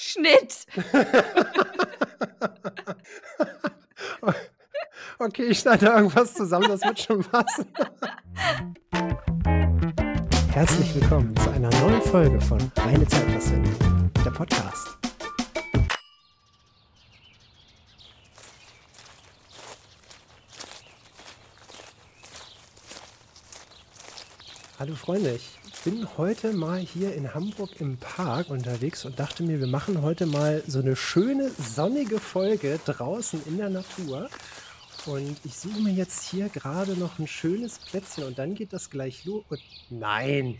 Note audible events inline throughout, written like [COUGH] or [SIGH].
Schnitt. [LAUGHS] okay, ich schneide irgendwas zusammen, das wird schon passen. Herzlich willkommen zu einer neuen Folge von Reine Zeitpassenden, der Podcast. Hallo Freunde, ich bin heute mal hier in Hamburg im Park unterwegs und dachte mir, wir machen heute mal so eine schöne sonnige Folge draußen in der Natur. Und ich suche mir jetzt hier gerade noch ein schönes Plätzchen und dann geht das gleich los. Und nein!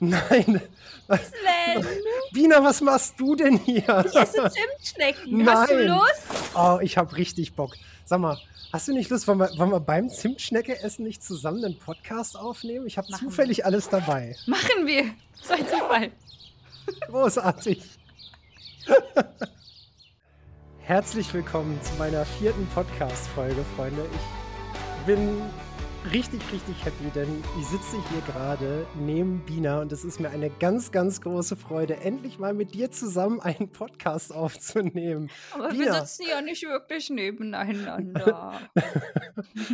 Nein! Sven! Bina, was machst du denn hier? Ich esse Zimtschnecken. Nein. Hast du Lust? Oh, ich habe richtig Bock. Sag mal, hast du nicht Lust, wollen wir, wollen wir beim Zimtschnecke essen nicht zusammen einen Podcast aufnehmen? Ich habe Machen wir. zufällig alles dabei. Machen wir. So ein Zufall. Großartig. Herzlich willkommen zu meiner vierten Podcast-Folge, Freunde. Ich bin richtig, richtig happy, denn ich sitze hier gerade neben Bina und es ist mir eine ganz, ganz große Freude, endlich mal mit dir zusammen einen Podcast aufzunehmen. Aber wir Bina. sitzen ja nicht wirklich nebeneinander. [LAUGHS]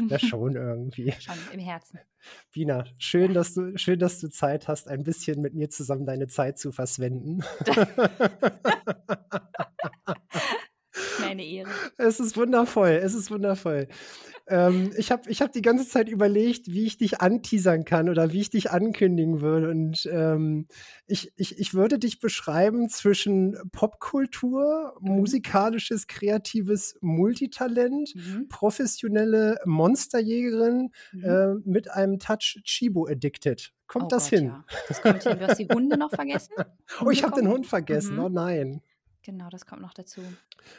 Ja, schon irgendwie. Schon im Herzen. Bina, schön, dass du, schön, dass du Zeit hast, ein bisschen mit mir zusammen deine Zeit zu verschwenden. [LAUGHS] Ist mir eine Ehre. Es ist wundervoll, es ist wundervoll. Ähm, ich habe ich hab die ganze Zeit überlegt, wie ich dich anteasern kann oder wie ich dich ankündigen würde. Und ähm, ich, ich, ich würde dich beschreiben zwischen Popkultur, musikalisches, kreatives Multitalent, Mhm. professionelle Monsterjägerin Mhm. äh, mit einem Touch Chibo addicted. Kommt Oh das Gott, hin? Ja. Das kommt hin. Du hast die Hunde noch vergessen? [LAUGHS] Oh, ich habe den Hund vergessen. Mhm. Oh nein. Genau, das kommt noch dazu.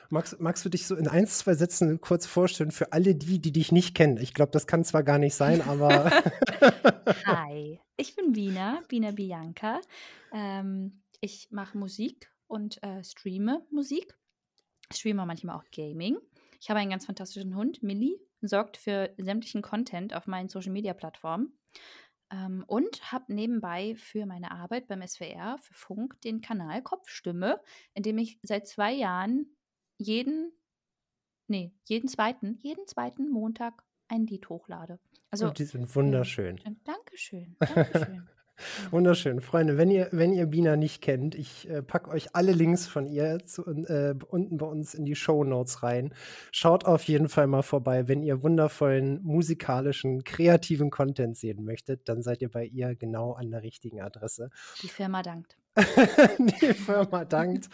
Magst, magst du dich so in ein, zwei Sätzen kurz vorstellen für alle die, die dich nicht kennen? Ich glaube, das kann zwar gar nicht sein, aber [LAUGHS] [LAUGHS] Hi, ich bin Bina, Bina Bianca. Ähm, ich mache Musik und äh, streame Musik. Streame manchmal auch Gaming. Ich habe einen ganz fantastischen Hund, Millie, sorgt für sämtlichen Content auf meinen Social Media Plattformen. Ähm, und habe nebenbei für meine Arbeit beim SWR, für Funk, den Kanal Kopfstimme, in dem ich seit zwei Jahren jeden, nee, jeden zweiten, jeden zweiten Montag ein Lied hochlade. Also, die sind wunderschön. Dankeschön, Dankeschön. [LAUGHS] Wunderschön. Freunde, wenn ihr, wenn ihr Bina nicht kennt, ich äh, packe euch alle Links von ihr zu, äh, unten bei uns in die Show Notes rein. Schaut auf jeden Fall mal vorbei. Wenn ihr wundervollen, musikalischen, kreativen Content sehen möchtet, dann seid ihr bei ihr genau an der richtigen Adresse. Die Firma dankt. [LAUGHS] die Firma dankt.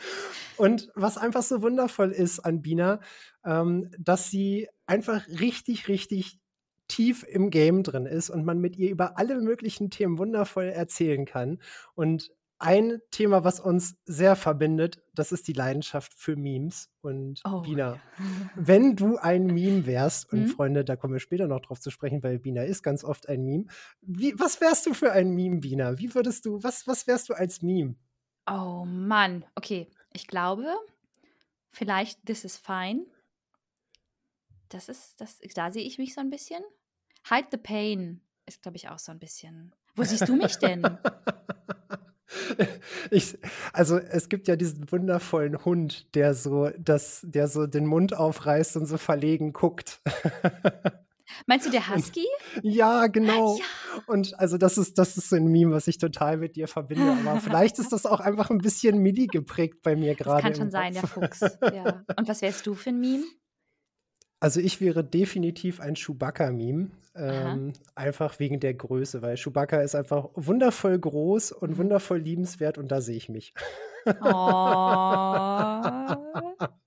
Und was einfach so wundervoll ist an Bina, ähm, dass sie einfach richtig, richtig tief im Game drin ist und man mit ihr über alle möglichen Themen wundervoll erzählen kann. Und ein Thema, was uns sehr verbindet, das ist die Leidenschaft für Memes. Und Oh, Bina, [LAUGHS] wenn du ein Meme wärst, und Mhm. Freunde, da kommen wir später noch drauf zu sprechen, weil Bina ist ganz oft ein Meme. Wie, was wärst du für ein Meme, Bina? Wie würdest du, was, was wärst du als Meme? Oh Mann. Okay, ich glaube, vielleicht This is Fine. Das ist, das, da sehe ich mich so ein bisschen. Hide the Pain ist, glaube ich, auch so ein bisschen. Wo siehst du mich denn? [LAUGHS] Ich, also es gibt ja diesen wundervollen Hund, der so, das, der so den Mund aufreißt und so verlegen guckt. [LAUGHS] Meinst du der Husky? ja, genau. Ja. Und also das ist, das ist so ein Meme, was ich total mit dir verbinde. Aber [LAUGHS] vielleicht ist das auch einfach ein bisschen Midi geprägt bei mir Das gerade. kann im schon sein, der. Fuchs. Ja. Und was wärst du für ein Meme? Also ich wäre definitiv ein Chewbacca-Meme. Ähm, einfach wegen der Größe, weil Chewbacca ist einfach wundervoll groß und Mhm. wundervoll liebenswert und da sehe ich mich. Oh. [LAUGHS]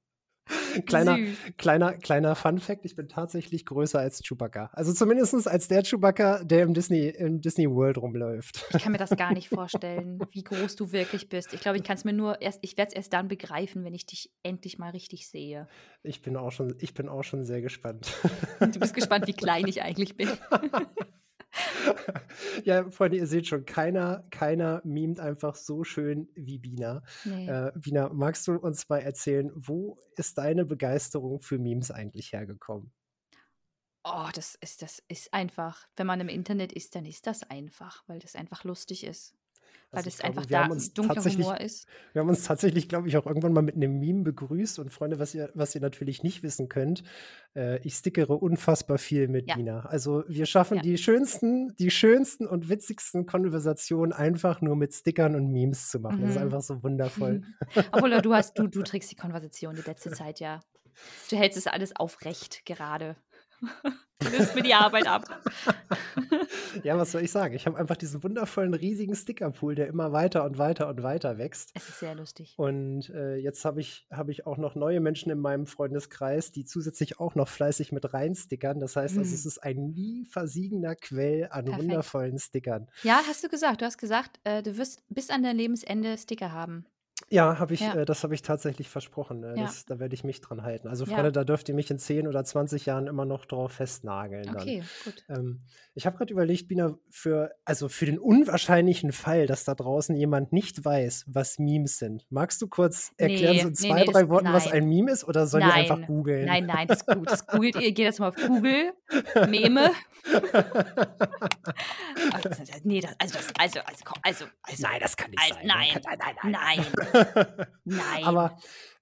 [LAUGHS] Kleiner, Süß. kleiner, kleiner Fun-Fact: Ich bin tatsächlich größer als Chewbacca. Also zumindest als der Chewbacca, der im Disney, im Disney World rumläuft. Ich kann mir das gar nicht [LAUGHS] vorstellen, wie groß du wirklich bist. Ich glaube, ich kann es mir nur erst, ich werde es erst dann begreifen, wenn ich dich endlich mal richtig sehe. Ich bin auch schon, ich bin auch schon sehr gespannt. Du bist gespannt, wie klein ich eigentlich bin. [LAUGHS] [LAUGHS] ja, Freunde, ihr seht schon, keiner, keiner memt einfach so schön wie Bina. Nee. Äh, Bina, magst du uns mal erzählen, wo ist deine Begeisterung für Memes eigentlich hergekommen? Oh, das ist, das ist einfach. Wenn man im Internet ist, dann ist das einfach, weil das einfach lustig ist. Weil Also, das glaube, einfach da dunkler Humor ist. wir haben uns tatsächlich, glaube ich, auch irgendwann mal mit 'nem Meme begrüßt und Freunde, was ihr was ihr natürlich nicht wissen könnt, äh, ich stickere unfassbar viel mit Ja. Bina. Also, wir schaffen Ja. die schönsten die schönsten und witzigsten Konversationen einfach nur mit Stickern und Memes zu machen. Das ist Mhm. einfach so wundervoll. [LAUGHS] Obwohl, du hast du du [LAUGHS] trägst die Konversation die letzte Zeit ja. Du hältst es alles aufrecht gerade. [LAUGHS] Du nimmst mir die Arbeit ab. [LAUGHS] Ja, was soll ich sagen? Ich habe einfach diesen wundervollen, riesigen Stickerpool, der immer weiter und weiter und weiter wächst. Es ist sehr lustig. Und, äh, jetzt habe ich habe ich auch noch neue Menschen in meinem Freundeskreis, die zusätzlich auch noch fleißig mit reinstickern. Das heißt also, es Mhm. ist ein nie versiegender Quell an Perfekt. wundervollen Stickern. Ja, hast du gesagt. Du hast gesagt, äh, du wirst bis an dein Lebensende Sticker haben. Ja, habe ich Ja. äh, das habe ich tatsächlich versprochen. Äh, Ja. das da werde ich mich dran halten. Also, Ja. Freunde, da dürft ihr mich in 10 oder 20 Jahren immer noch drauf festnageln dann. Okay, gut. Ähm, ich habe gerade überlegt, Bina, für also, für den unwahrscheinlichen Fall, dass da draußen jemand nicht weiß, was Memes sind. Magst du kurz erklären, Ne, so in ne, 2, ne, 3 das Worten, was nein. ein Meme ist, oder sollen wir einfach googeln? Nein, nein, das ist gut. Das googelt ihr. Geht das mal auf Google. Meme. [LAUGHS] Also, nee, das also das also also also also Nein, das kann nicht also sein. nein. Kann nein, nein, Nein. Nein. Aber,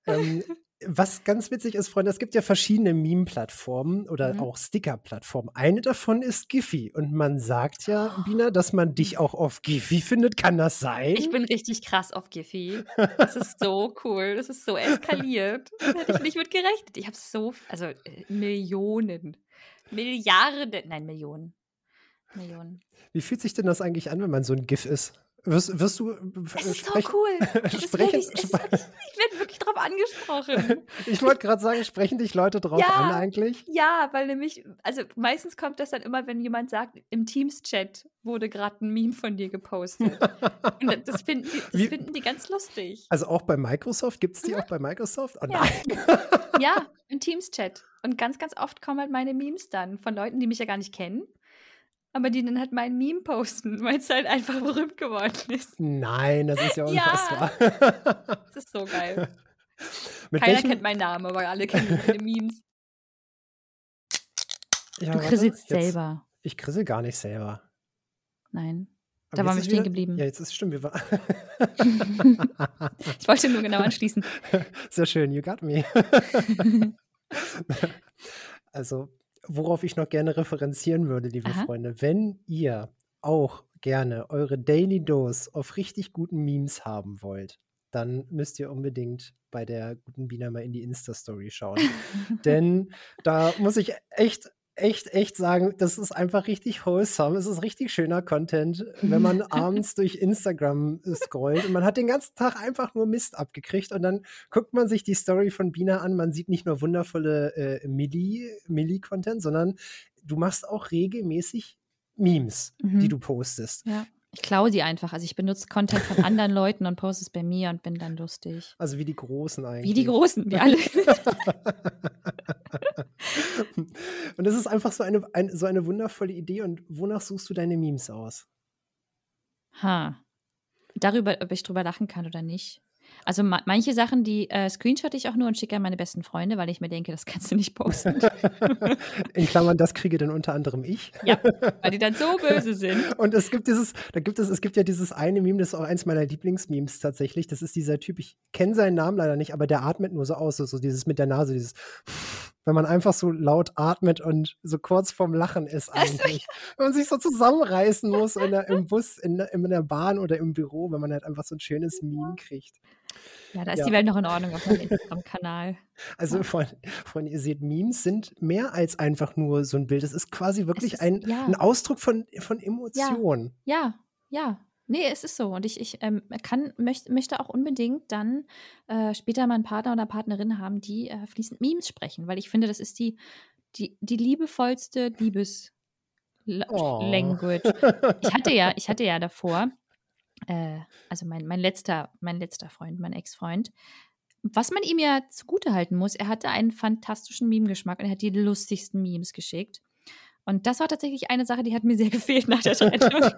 ähm, was ganz witzig ist, Freunde, es gibt ja verschiedene Meme-Plattformen oder Mhm. auch Sticker-Plattformen. Eine davon ist Giphy und man sagt ja, Bina, dass man dich auch auf Giphy findet. Kann das sein? Ich bin richtig krass auf Giphy. Das ist so cool. Das ist so eskaliert. Da hätte ich nicht mit gerechnet. Ich habe so also, äh, Millionen, Milliarden nein, Millionen. Millionen. Wie fühlt sich denn das eigentlich an, wenn man so 'n GIF ist? Wirst wirst du, äh, Es ist so sprech cool. [LAUGHS] Es ist sprechen wirklich es ist ich werde wirklich drauf angesprochen. [LAUGHS] Ich wollte grad sagen, sprechen dich Leute drauf an Ja, eigentlich? ja, weil nämlich also, meistens kommt das dann immer, wenn jemand sagt, im Teams-Chat wurde grad 'n Meme von dir gepostet. [LAUGHS] Und da das finden die das Wie finden die ganz lustig. Also, auch bei Microsoft? Gibt's die Mhm. auch bei Microsoft? Oh Ja. nein. Ja, im Teams-Chat. Und ganz, ganz oft kommen halt meine Memes dann von Leuten, die mich ja gar nicht kennen, aber die dann halt mein Meme posten, [LAUGHS] weil's halt einfach berühmt geworden ist. Nein, das ist ja Ja. unfassbar. [LAUGHS] Das ist so geil. [LAUGHS] Mit Keiner welchem kennt meinen Namen, aber alle kennen meine Memes. Ja, Du krisselst selber. Ich krissel gar nicht selber. Nein. Aber Da waren wir stehen wieder geblieben. ja, jetzt ist stimmt, wir war Ich wollte nur genau anschließen. Sehr schön, you got me. Also, worauf ich noch gerne referenzieren würde, liebe Aha. Freunde, wenn ihr auch gerne eure Daily Dose auf richtig guten Memes haben wollt, dann müsst ihr unbedingt bei der guten Bina mal in die Insta-Story schauen. [LAUGHS] Denn da muss ich echt, echt, echt sagen, das ist einfach richtig wholesome. Es ist richtig schöner Content, wenn man [LAUGHS] abends durch Instagram scrollt und man hat den ganzen Tag einfach nur Mist abgekriegt und dann guckt man sich die Story von Bina an. Man sieht nicht nur wundervolle äh, Milli, Milli-Content, sondern du machst auch regelmäßig Memes, die Mhm. du postest. Ja. Ich klaue die einfach. Also, ich benutze Content von anderen Leuten und poste es bei mir und bin dann lustig. Also wie die Großen eigentlich. Wie die Großen, wie [LAUGHS] alle. [LAUGHS] [LAUGHS] und es ist einfach so eine, ein, so eine wundervolle Idee. Und wonach suchst du deine Memes aus? Ha. Darüber, ob ich drüber lachen kann oder nicht. Also ma manche Sachen, die äh, screenshotte ich auch nur und schicke an meine besten Freunde, weil ich mir denke, das kannst du nicht posten. [LAUGHS] In Klammern, das kriege dann unter anderem ich. ja, weil die dann so böse sind. [LAUGHS] Und es gibt dieses, da gibt es, es gibt ja dieses eine Meme, das ist auch eins meiner Lieblingsmemes tatsächlich. Das ist dieser Typ, ich kenne seinen Namen leider nicht, aber der atmet nur so aus, so, so dieses mit der Nase, dieses, wenn man einfach so laut atmet und so kurz vorm Lachen ist [LAUGHS] Also, eigentlich. Wenn man sich so zusammenreißen muss in der, im Bus, in der, in der Bahn oder im Büro, wenn man halt einfach so ein schönes Meme kriegt. Ja, da ist Ja. die Welt noch in Ordnung auf meinem Instagram-Kanal. [LAUGHS] Also, Freunde, Freunde, ihr seht, Memes sind mehr als einfach nur so ein Bild. Es ist quasi wirklich ist- ein, ja. ein Ausdruck von, von Emotionen. Ja, ja. Nee, es ist so. Und ich, ich ähm, kann, möcht, möchte auch unbedingt dann äh, später mal einen Partner oder Partnerin haben, die äh, fließend Memes sprechen, weil ich finde, das ist die, die, die liebevollste Liebes La- Oh. Ich hatte ja, ich hatte ja davor, äh, also mein, mein letzter, mein letzter Freund, mein Ex-Freund, was man ihm ja zugutehalten muss, er hatte einen fantastischen Meme-Geschmack und er hat die lustigsten Memes geschickt. Und das war tatsächlich eine Sache, die hat mir sehr [LAUGHS] gefehlt nach der Trennung. [LAUGHS]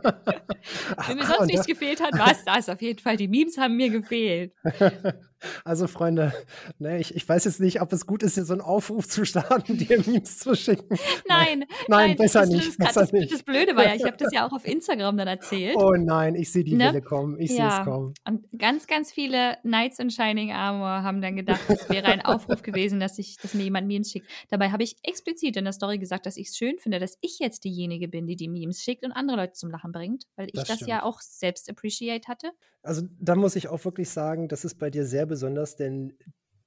Wenn mir sonst nichts gefehlt hat, war es das auf jeden Fall. Die Memes haben mir gefehlt. [LAUGHS] Also, Freunde, ne, ich, ich weiß jetzt nicht, ob es gut ist, hier so einen Aufruf zu starten, [LAUGHS] dir Memes zu schicken. Nein, nein, nein, besser das, nicht. Das, besser das, nicht. das Blöde war ja, ich habe das ja auch auf [LAUGHS] Instagram dann erzählt. Oh nein, ich sehe die Ne? Welle kommen. Ich sehe Ja. es kommen. Und ganz, ganz viele Knights in Shining Armor haben dann gedacht, es wäre ein Aufruf gewesen, dass, ich, dass mir jemand Memes schickt. Dabei habe ich explizit in der Story gesagt, dass ich es schön finde, dass ich jetzt diejenige bin, die die Memes schickt und andere Leute zum Lachen bringt, weil ich Das das, ja auch selbst appreciate hatte. Also, da muss ich auch wirklich sagen, das ist bei dir sehr besonders, denn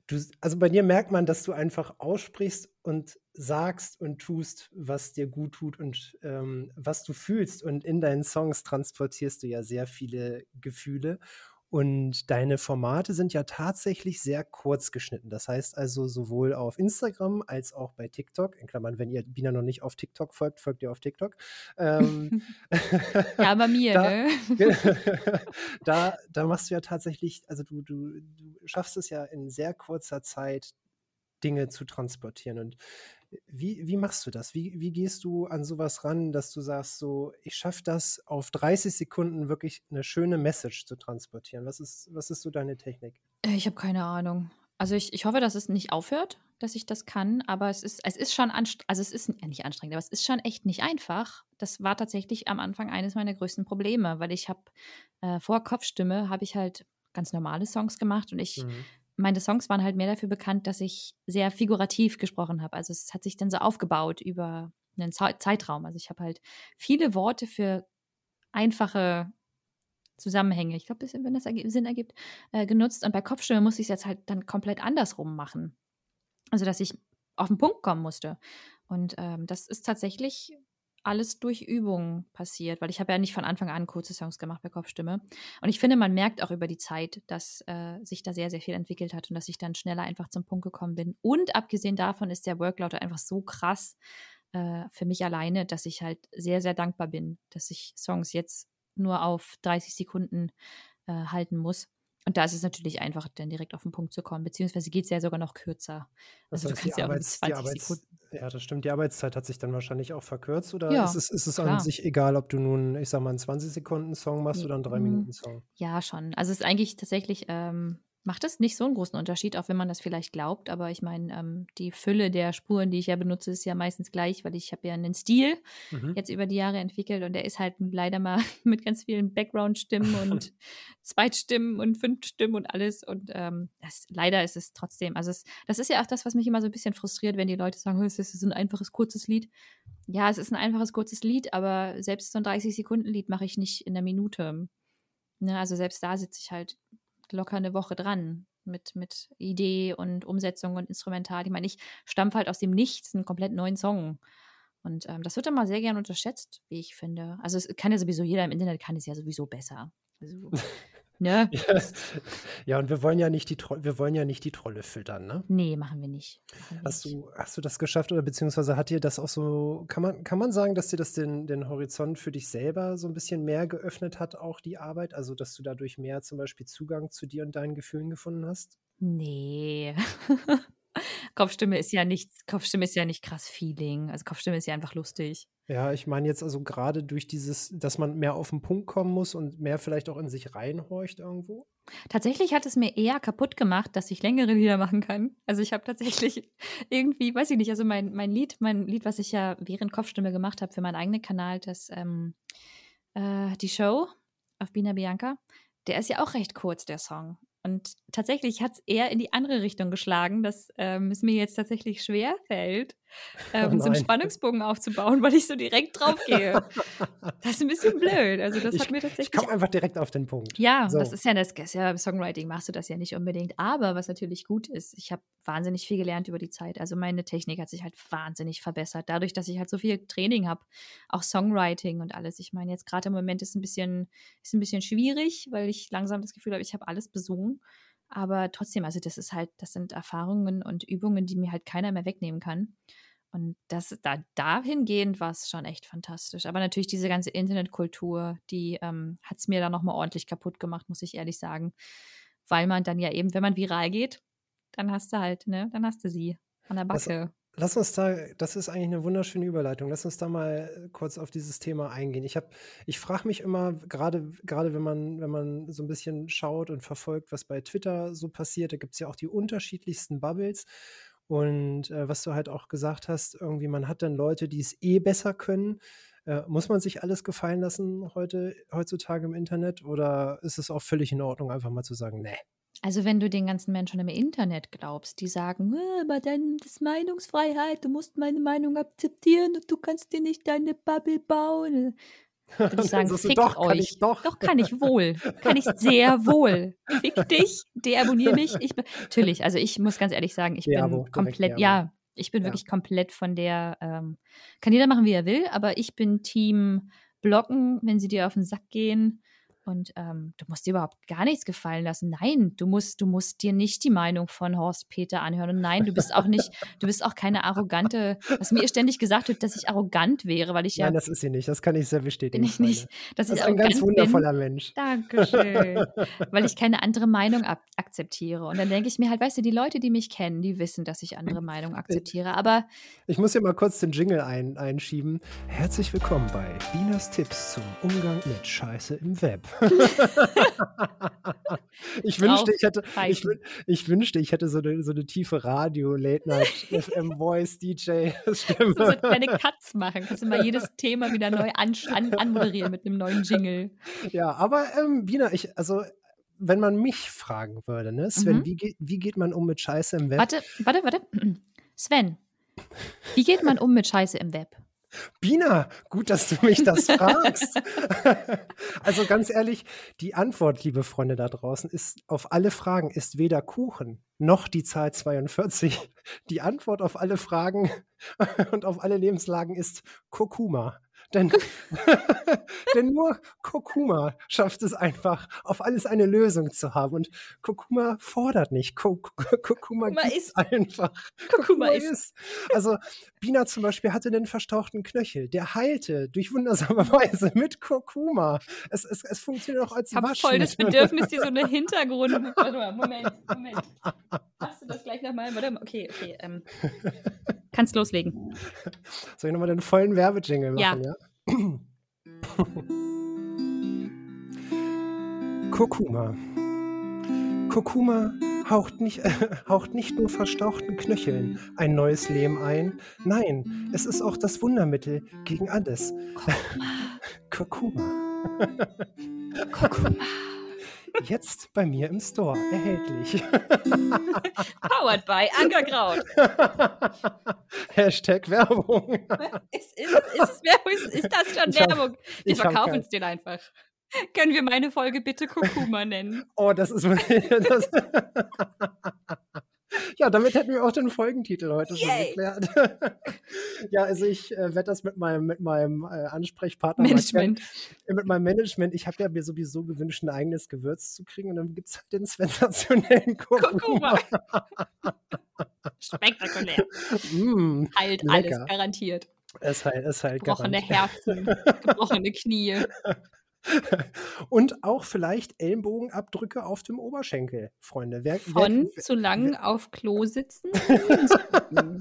du, also bei dir merkt man, dass du einfach aussprichst und sagst und tust, was dir gut tut und ähm, was du fühlst. Und in deinen Songs transportierst du ja sehr viele Gefühle. Und deine Formate sind ja tatsächlich sehr kurz geschnitten. Das heißt also sowohl auf Instagram als auch bei TikTok. In Klammern, wenn ihr Bina noch nicht auf TikTok folgt, folgt ihr auf TikTok. Ähm, [LAUGHS] [LAUGHS] Ja, bei mir, Da- ne? [LAUGHS] da, da machst du ja tatsächlich, also du, du, du schaffst es ja in sehr kurzer Zeit, Dinge zu transportieren. Und wie, wie machst du das? Wie, wie gehst du an sowas ran, dass du sagst, so, ich schaffe das auf 30 Sekunden wirklich eine schöne Message zu transportieren? Was ist, was ist so deine Technik? Äh, Ich habe keine Ahnung. Also ich, ich hoffe, dass es nicht aufhört, dass ich das kann, aber es ist, es ist schon anstrengend, also es ist ja, nicht anstrengend, aber es ist schon echt nicht einfach. Das war tatsächlich am Anfang eines meiner größten Probleme, weil ich habe äh, vor Kopfstimme habe ich halt ganz normale Songs gemacht und ich, Mhm. Meine Songs waren halt mehr dafür bekannt, dass ich sehr figurativ gesprochen habe. Also es hat sich dann so aufgebaut über einen Zeitraum. Also ich habe halt viele Worte für einfache Zusammenhänge, ich glaube, wenn das Sinn ergibt, äh, genutzt. Und bei Kopfstimme musste ich es jetzt halt dann komplett andersrum machen. Also, dass ich auf den Punkt kommen musste. Und ähm, das ist tatsächlich alles durch Übung passiert, weil ich habe ja nicht von Anfang an kurze Songs gemacht bei Kopfstimme. Und ich finde, man merkt auch über die Zeit, dass äh, sich da sehr, sehr viel entwickelt hat und dass ich dann schneller einfach zum Punkt gekommen bin. Und abgesehen davon ist der Workload einfach so krass äh, für mich alleine, dass ich halt sehr, sehr dankbar bin, dass ich Songs jetzt nur auf 30 Sekunden äh, halten muss. Und da ist es natürlich einfach, dann direkt auf den Punkt zu kommen. Beziehungsweise geht es ja sogar noch kürzer. Das Also du heißt, die kannst ja auch Arbeits, die 20 Arbeits, Sekunden. Ja, das stimmt. Die Arbeitszeit hat sich dann wahrscheinlich auch verkürzt oder Ja, ist es, ist es an klar. sich egal, ob du nun, ich sag mal, einen 20-Sekunden-Song machst oder einen Mm, 3-Minuten-Song? Ja, schon. Also es ist eigentlich tatsächlich, ähm, macht es nicht so einen großen Unterschied, auch wenn man das vielleicht glaubt. Aber ich meine, ähm, die Fülle der Spuren, die ich ja benutze, ist ja meistens gleich, weil ich habe ja einen Stil Mhm. jetzt über die Jahre entwickelt und der ist halt leider mal [LAUGHS] mit ganz vielen Background-Stimmen [LAUGHS] und Zweitstimmen und Fünfstimmen und alles. Und ähm, das, leider ist es trotzdem, also es, das ist ja auch das, was mich immer so ein bisschen frustriert, wenn die Leute sagen, "Oh, es ist ein einfaches, kurzes Lied. Ja, es ist ein einfaches, kurzes Lied, aber selbst so ein 30-Sekunden-Lied mache ich nicht in einer Minute. Ne, also selbst da sitze ich halt locker eine Woche dran mit, mit Idee und Umsetzung und Instrumental. Ich meine, ich stampfe halt aus dem Nichts einen komplett neuen Song. Und ähm, das wird immer sehr gern unterschätzt, wie ich finde. Also es kann ja sowieso jeder im Internet kann es ja sowieso besser. Also, [LAUGHS] ne? [LAUGHS] Ja, ja, und wir wollen ja nicht die Tro wir wollen ja nicht die Trolle füttern, ne? Nee, machen wir nicht. Machen wir Hast nicht. du, hast du das geschafft oder beziehungsweise hat dir das auch so, kann man, kann man sagen, dass dir das den, den Horizont für dich selber so ein bisschen mehr geöffnet hat, auch die Arbeit? Also, dass du dadurch mehr zum Beispiel Zugang zu dir und deinen Gefühlen gefunden hast? Nee. [LAUGHS] Kopfstimme ist ja nichts, Kopfstimme ist ja nicht krass Feeling. Also Kopfstimme ist ja einfach lustig. Ja, ich meine jetzt also gerade durch dieses, dass man mehr auf den Punkt kommen muss und mehr vielleicht auch in sich reinhorcht irgendwo. Tatsächlich hat es mir eher kaputt gemacht, dass ich längere Lieder machen kann. Also ich habe tatsächlich [LAUGHS] irgendwie, weiß ich nicht, also mein, mein Lied, mein Lied, was ich ja während Kopfstimme gemacht habe für meinen eigenen Kanal, das ähm, äh, die Show auf Bina Bianca, der ist ja auch recht kurz, der Song. Und tatsächlich hat es eher in die andere Richtung geschlagen, dass ähm, es mir jetzt tatsächlich schwer fällt, ähm, so einen. Spannungsbogen aufzubauen, [LAUGHS] weil ich so direkt drauf gehe. Das ist ein bisschen blöd. Also das Ich, hat mir ich tatsächlich komme einfach direkt auf den Punkt. ja, das So. ist ja das, das ja, Songwriting machst du das ja nicht unbedingt. Aber was natürlich gut ist, ich habe wahnsinnig viel gelernt über die Zeit. Also meine Technik hat sich halt wahnsinnig verbessert. Dadurch, dass ich halt so viel Training habe, auch Songwriting und alles. Ich meine, jetzt gerade im Moment ist ein bisschen, ist ein bisschen schwierig, weil ich langsam das Gefühl habe, ich habe alles besungen. Aber trotzdem, also das ist halt, das sind Erfahrungen und Übungen, die mir halt keiner mehr wegnehmen kann. Und das da dahingehend war es schon echt fantastisch. Aber natürlich diese ganze Internetkultur, die ähm, hat es mir dann nochmal ordentlich kaputt gemacht, muss ich ehrlich sagen. Weil man dann ja eben, wenn man viral geht, dann hast du halt, ne, dann hast du sie an der Das, Backe. Lass uns da das ist eigentlich eine wunderschöne Überleitung. Lass uns da mal kurz auf dieses Thema eingehen. Ich ich frage mich immer, gerade gerade wenn man wenn man so ein bisschen schaut und verfolgt, was bei Twitter so passiert, da gibt es ja auch die unterschiedlichsten Bubbles. Und, äh, was du halt auch gesagt hast, irgendwie man hat dann Leute, die es eh besser können. Äh, muss man sich alles gefallen lassen heute heutzutage im Internet oder ist es auch völlig in Ordnung, einfach mal zu sagen: „Ne?“ Also, wenn du den ganzen Menschen im Internet glaubst, die sagen: „Äh, aber dann ist Meinungsfreiheit, du musst meine Meinung akzeptieren und du kannst dir nicht deine Bubble bauen.“ Würde ich [LAUGHS] sagen: „Fickt „Doch, kann ich euch.“ doch.“ Doch, kann ich wohl. Kann ich sehr wohl. Fick dich, deabonniere mich. Ich bin natürlich, also, ich muss ganz ehrlich sagen, ich Deabo, bin komplett ja, ich bin Ja. wirklich komplett von der ähm, kann jeder machen, wie er will, aber ich bin Team blocken, wenn sie dir auf den Sack gehen. Und ähm, du musst dir überhaupt gar nichts gefallen lassen. Nein, du musst, du musst dir nicht die Meinung von Horst Peter anhören. Und nein, du bist auch nicht, du bist auch keine arrogante, was mir ständig gesagt wird, dass ich arrogant wäre, weil ich ja Nein, das ist sie nicht. Das kann ich sehr bin bestätigen, ich nicht, dass Das ist ein ganz arrogant bin. wundervoller Mensch. Dankeschön. [LAUGHS] Weil ich keine andere Meinung akzeptiere. Und dann denke ich mir halt, weißt du, die Leute, die mich kennen, die wissen, dass ich andere Meinungen akzeptiere. Aber Ich muss hier mal kurz den Jingle ein einschieben. Herzlich willkommen bei Binas Tipps zum Umgang mit Scheiße im Web. [LAUGHS] Ich wünschte, ich hätte ich ich wünschte, ich hätte so 'ne so 'ne tiefe Radio Late Night FM [LAUGHS] Voice DJ Stimme. so, so kleine Cuts machen. Kannst du mal jedes Thema wieder neu ansch an anmoderieren mit einem neuen Jingle. Ja, aber, ähm, Bina, ich also, wenn man mich fragen würde, ne, Sven, Mhm. wie geht wie geht man um mit Scheiße im Web? Warte, warte, warte. [CLEARS THROAT] Sven, wie geht man um mit Scheiße im Web? Bina, gut, dass du mich das fragst. [LAUGHS] Also, ganz ehrlich, die Antwort, liebe Freunde da draußen, ist auf alle Fragen ist weder Kuchen noch die Zahl 42. Die Antwort auf alle Fragen [LAUGHS] und auf alle Lebenslagen ist Kurkuma. Denn [LAUGHS] denn nur Kurkuma schafft es einfach, auf alles eine Lösung zu haben. Und Kurkuma fordert nicht. Ku Ku Kurkuma Kurkuma gibt ist. einfach. Kurkuma ist. ist. Also, Bina zum Beispiel hatte 'nen verstauchten Knöchel. Der heilte durch wundersame [LAUGHS] Weise mit Kurkuma. Es es es funktioniert auch als Ich habe voll das. Bedürfnis, dir so eine [LAUGHS] Hintergrund warte mal, Moment, Moment. Hast du das gleich noch mal? Warte mal. Okay, okay, ähm, kannst loslegen. Soll ich noch mal den vollen Werbejingle Ja. machen, ja? [CLEARS THROAT] Kurkuma. Kurkuma haucht nicht [LAUGHS] haucht nicht nur verstauchten Knöcheln ein neues Leben ein. Nein, es ist auch das Wundermittel gegen alles. Kurkuma. [LAUGHS] Kurkuma. [LAUGHS] Kurkuma. Jetzt bei mir im Store erhältlich. Powered by Ankerkraut. Hashtag Werbung. Ist, ist, ist? Ist, ist das schon Werbung? Wir verkaufen es dir einfach. [LAUGHS] Können wir meine Folge bitte Kurkuma nennen? [LAUGHS] Oh, das ist das [LAUGHS] Ja, damit hätten wir auch den Folgentitel heute schon Yay. geklärt. Ja, also ich, äh, werde das mit meinem mit meinem, äh, Ansprechpartner mal Management. Äh, mit meinem Management. Ich habe ja mir sowieso gewünscht, 'n eigenes Gewürz zu kriegen und dann gibt's halt den sensationellen Kurkuma. Kurkuma. Spektakulär. Mm, Halt lecker. alles garantiert. Es heilt es heilt Gebrochene. Herzen, gebrochene Knie. Und auch vielleicht Ellenbogenabdrücke auf dem Oberschenkel, Freunde. Wer wer Von zu lang auf Klo [LAUGHS] sitzen. Ein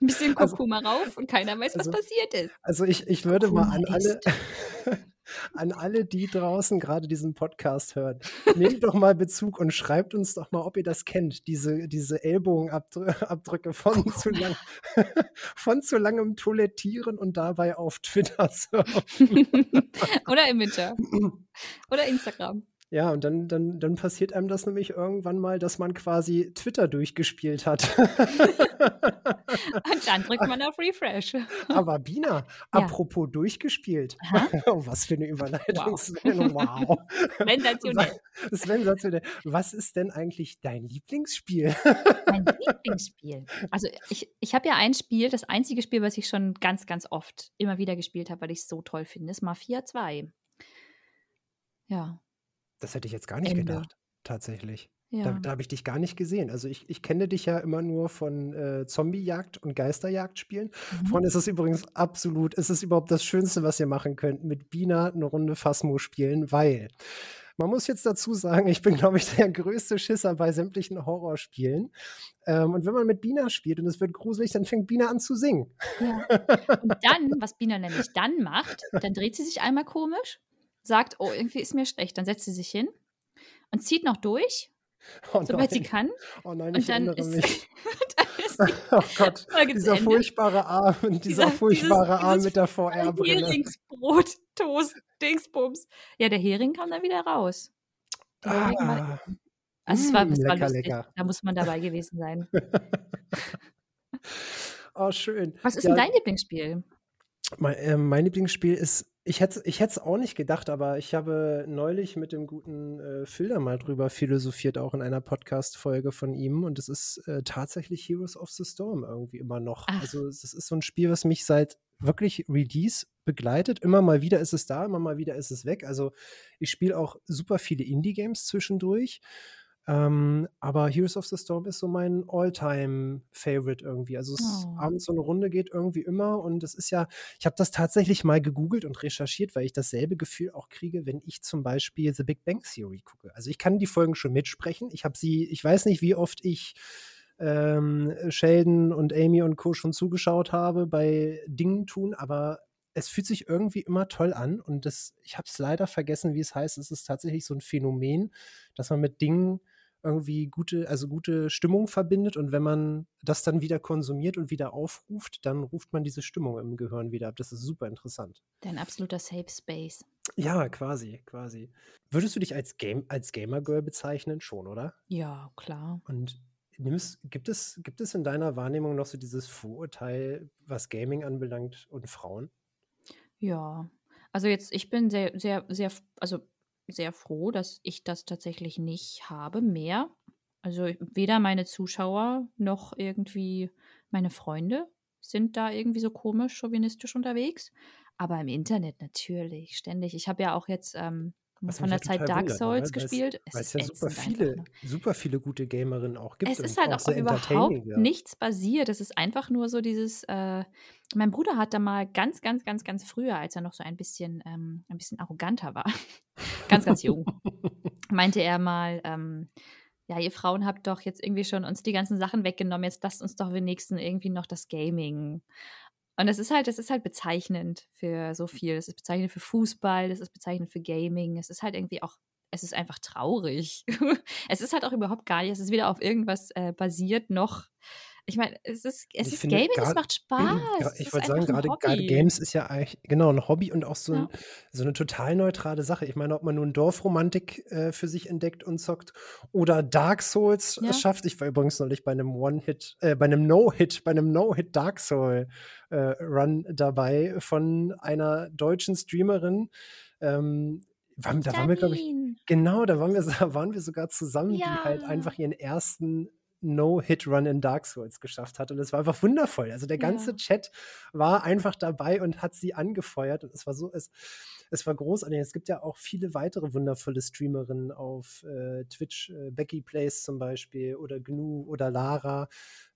bisschen Also Kurkuma rauf und keiner weiß, was also passiert ist. Also ich ich würde mal Kurkuma an alle. [LAUGHS] [LAUGHS] an alle, die draußen gerade diesen Podcast hören, nehmt doch mal Bezug und schreibt uns doch mal, ob ihr das kennt, diese diese Ellbogenabdrü Abdrücke von zu lang [LAUGHS] von zu langem Toilettieren und dabei auf Twitter surfen. [LAUGHS] Oder im Winter. Oder Instagram. Ja, und dann dann dann passiert einem das nämlich irgendwann mal, dass man quasi Twitter durchgespielt hat. [LAUGHS] [LAUGHS] Und dann drückt man auf Refresh. Aber Bina, [LAUGHS] Ja. apropos durchgespielt. Oh, was für eine Überleitung, Wow. Sven. Wow. Sensationell. Sensationell. Was ist denn eigentlich dein Lieblingsspiel? Mein Lieblingsspiel. Also ich, ich habe ja ein Spiel, das einzige Spiel, was ich schon ganz, ganz oft immer wieder gespielt habe, weil ich es so toll finde, ist Mafia 2. Ja, Das hätte ich jetzt gar nicht Ende. gedacht, tatsächlich. Da, ja. da habe ich dich gar nicht gesehen. Also ich, ich kenne dich ja immer nur von äh, Zombiejagd und Geisterjagd-Spielen. Mhm. Freunde, es ist übrigens absolut, es ist überhaupt das Schönste, was ihr machen könnt, mit Bina eine Runde Phasmo spielen, weil Man muss jetzt dazu sagen, ich bin, glaube ich, der größte Schisser bei sämtlichen Horrorspielen. Ähm, und wenn man mit Bina spielt und es wird gruselig, dann fängt Bina an zu singen. Ja. [LAUGHS] Und dann, was Bina nämlich dann macht, dann dreht sie sich einmal komisch, sagt, oh, irgendwie ist mir schlecht. Dann setzt sie sich hin und zieht noch durch, Oh soweit sie kann. Oh nein, Und ich dann erinnere ist, mich. [LAUGHS] dann ist [LAUGHS] die Oh Gott, dieser furchtbare Arm, dieser [LAUGHS] Dieser- furchtbare dieses- Arm dieses mit der VR-Brille. Heringsbrot, Toast, Dingsbums. Ja, der Hering kam dann wieder raus. Der Hering war, Ah, also es war, mm, es war lecker, lustig. lecker. Da muss man dabei gewesen sein. oh, schön. Was ist Ja, denn dein Lieblingsspiel? Mein, äh, mein Lieblingsspiel ist, ich hätte ich es auch nicht gedacht, aber ich habe neulich mit dem guten äh, Phil da mal drüber philosophiert, auch in einer Podcast-Folge von ihm. Und es ist äh, tatsächlich Heroes of the Storm irgendwie immer noch. Ach. Also es ist so ein Spiel, was mich seit wirklich Release begleitet. Immer mal wieder ist es da, immer mal wieder ist es weg. Also ich spiele auch super viele Indie-Games zwischendurch. Ähm, aber Heroes of the Storm ist so mein All-Time-Favorite irgendwie. Also es Oh. abends so eine Runde geht irgendwie immer und es ist ja, ich habe das tatsächlich mal gegoogelt und recherchiert, weil ich dasselbe Gefühl auch kriege, wenn ich zum Beispiel The Big Bang Theory gucke. Also ich kann die Folgen schon mitsprechen. Ich habe sie, ich weiß nicht, wie oft ich ähm, Sheldon und Amy und Co. schon zugeschaut habe bei Dingen tun, aber es fühlt sich irgendwie immer toll an und das, ich habe es leider vergessen, wie es heißt. Es ist tatsächlich so ein Phänomen, dass man mit Dingen irgendwie gute, also gute Stimmung verbindet und wenn man das dann wieder konsumiert und wieder aufruft, dann ruft man diese Stimmung im Gehirn wieder ab. Das ist super interessant. Dein absoluter Safe Space. Ja, quasi, quasi. Würdest du dich als Game, als Gamer-Girl bezeichnen? Schon, oder? Ja, klar. Und nimmst, gibt es, gibt es in deiner Wahrnehmung noch so dieses Vorurteil, was Gaming anbelangt und Frauen? Ja. Also jetzt, ich bin sehr, sehr, sehr, also sehr froh, dass ich das tatsächlich nicht habe mehr. Also weder meine Zuschauer noch irgendwie meine Freunde sind da irgendwie so komisch, chauvinistisch unterwegs. Aber im Internet natürlich, ständig. Ich habe ja auch jetzt ähm, Was von der Zeit total Dark wundert, Souls ne? Weil es- gespielt. Weil Es es ist ja super viele, einfach, ne? super viele gute Gamerinnen auch gibt. Es ist halt auch auf überhaupt ja. nichts basiert. Es ist einfach nur so dieses, äh, mein Bruder hat da mal ganz, ganz, ganz, ganz früher, als er noch so ein bisschen, ähm, ein bisschen arroganter war, [LAUGHS] ganz, ganz jung, [LAUGHS] meinte er mal, ähm, ja, ihr Frauen habt doch jetzt irgendwie schon uns die ganzen Sachen weggenommen, jetzt lasst uns doch wenigstens irgendwie noch das Gaming. Und es ist halt, es ist halt bezeichnend für so viel. Es ist bezeichnend für Fußball, es ist bezeichnend für Gaming, es ist halt irgendwie auch, es ist einfach traurig. [LAUGHS] es ist halt auch überhaupt gar nicht, es ist weder auf irgendwas äh, basiert noch. Ich meine, es ist, es Ich ist finde, Gaming, es macht Spaß. Ja, ich wollte sagen, ein gerade. Games ist ja eigentlich genau ein Hobby und auch so, ein, Ja. so eine total neutrale Sache. Ich meine, ob man nun Dorfromantik äh, für sich entdeckt und zockt oder Dark Souls Ja. schafft. Ich war übrigens neulich bei einem One-Hit, äh, bei einem No-Hit, bei einem No-Hit Dark Soul äh, Run dabei von einer deutschen Streamerin. Ähm, war, da waren wir, glaube ich. Genau, da waren wir, da [LAUGHS] waren wir sogar zusammen, die halt Ja. einfach ihren ersten No-Hit-Run in Dark Souls geschafft hat. Und es war einfach wundervoll. Also der ganze Ja. Chat war einfach dabei und hat sie angefeuert. Und es war so, es, es war großartig. Es gibt ja auch viele weitere wundervolle Streamerinnen auf äh, Twitch, äh, Becky Plays zum Beispiel oder Gnu oder Lara.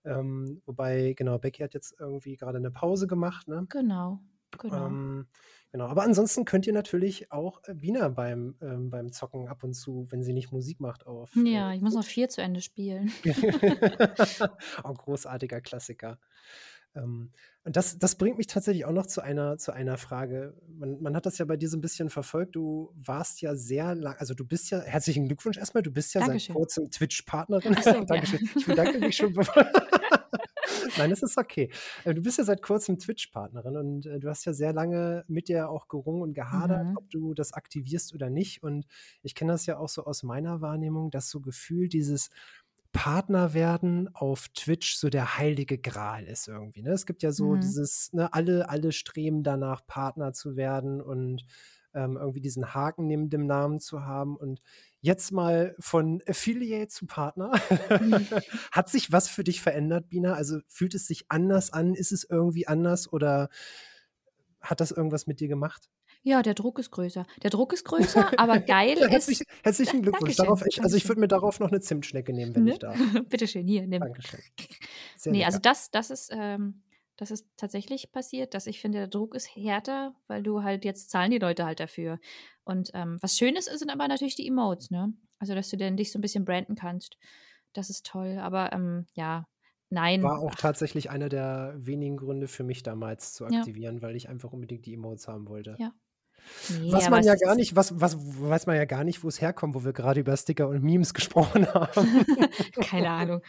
Ähm, wobei, genau, Becky hat jetzt irgendwie gerade eine Pause gemacht, ne? Genau, genau. Ähm, genau, aber ansonsten könnt ihr natürlich auch äh, Bina beim, ähm, beim Zocken ab und zu, wenn sie nicht Musik macht, auf. ja, Äh, ich muss noch vier zu Ende spielen. auch [LAUGHS] großartiger Klassiker. Ähm, und das, das bringt mich tatsächlich auch noch zu einer, zu einer Frage. Man, man hat das ja bei dir so ein bisschen verfolgt. Du warst ja sehr lang, also du bist ja, herzlichen Glückwunsch erstmal, du bist ja Dankeschön. seit kurzem Twitch-Partnerin. So, [LAUGHS] ja. Dankeschön. Ich bedanke mich schon. [LAUGHS] bevor- Nein, es ist okay. Äh, Du bist ja seit kurzem Twitch-Partnerin und äh, du hast ja sehr lange mit dir auch gerungen und gehadert, Mhm. ob du das aktivierst oder nicht. Und ich kenne das ja auch so aus meiner Wahrnehmung, dass so gefühlt dieses Partner werden auf Twitch so der heilige Gral ist irgendwie. Ne? Es gibt ja so Mhm. dieses, ne, alle, alle streben danach, Partner zu werden und ähm, irgendwie diesen Haken neben dem Namen zu haben. Und jetzt mal von Affiliate zu Partner. Mhm. [LAUGHS] Hat sich was für dich verändert, Bina? Also fühlt es sich anders an? Ist es irgendwie anders oder hat das irgendwas mit dir gemacht? Ja, der Druck ist größer. Der Druck ist [LAUGHS] größer, aber geil Ja, ist. herzlich, herzlichen Da- Glückwunsch. Darauf, ich, also ich würde mir darauf noch eine Zimtschnecke nehmen, wenn Ne? ich darf. [LAUGHS] Bitteschön, hier, nimm. Dankeschön. Sehr Nee, lecker. also das, das ist, ähm, das ist tatsächlich passiert, dass ich finde, der Druck ist härter, weil du halt jetzt zahlen die Leute halt dafür. Und ähm, was Schönes sind aber natürlich die Emotes, ne? Also, dass du dann dich so ein bisschen branden kannst. Das ist toll. Aber ähm, ja, nein. War auch tatsächlich einer der wenigen Gründe für mich damals zu Ja. aktivieren, weil ich einfach unbedingt die Emotes haben wollte. Ja. Nee, Was man ja gar nicht, was, was weiß man ja gar nicht, wo es herkommt, wo wir gerade über Sticker und Memes [LAUGHS] gesprochen haben. [LAUGHS] Keine Ahnung.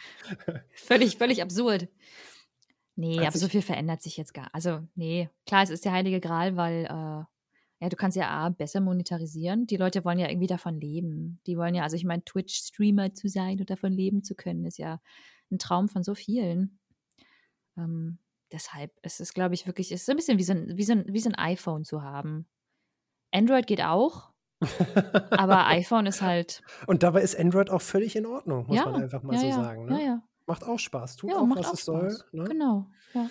Völlig, völlig absurd. Nee, Hat aber so viel verändert sich jetzt gar. Also, nee, klar, es ist der heilige Gral, weil äh, ja, du kannst ja A, besser monetarisieren. Die Leute wollen ja irgendwie davon leben. Die wollen ja, also ich meine, Twitch-Streamer zu sein und davon leben zu können, ist ja ein Traum von so vielen. Ähm, deshalb ist es, glaube ich, wirklich, ist so ein bisschen wie so ein, wie, so ein, wie so ein iPhone zu haben. Android geht auch, aber [LAUGHS] iPhone ist halt, Und dabei ist Android auch völlig in Ordnung, muss ja, man einfach mal ja, so ja, sagen. Ne? Macht auch Spaß, tut auch, was es soll. Ne? Genau, ja.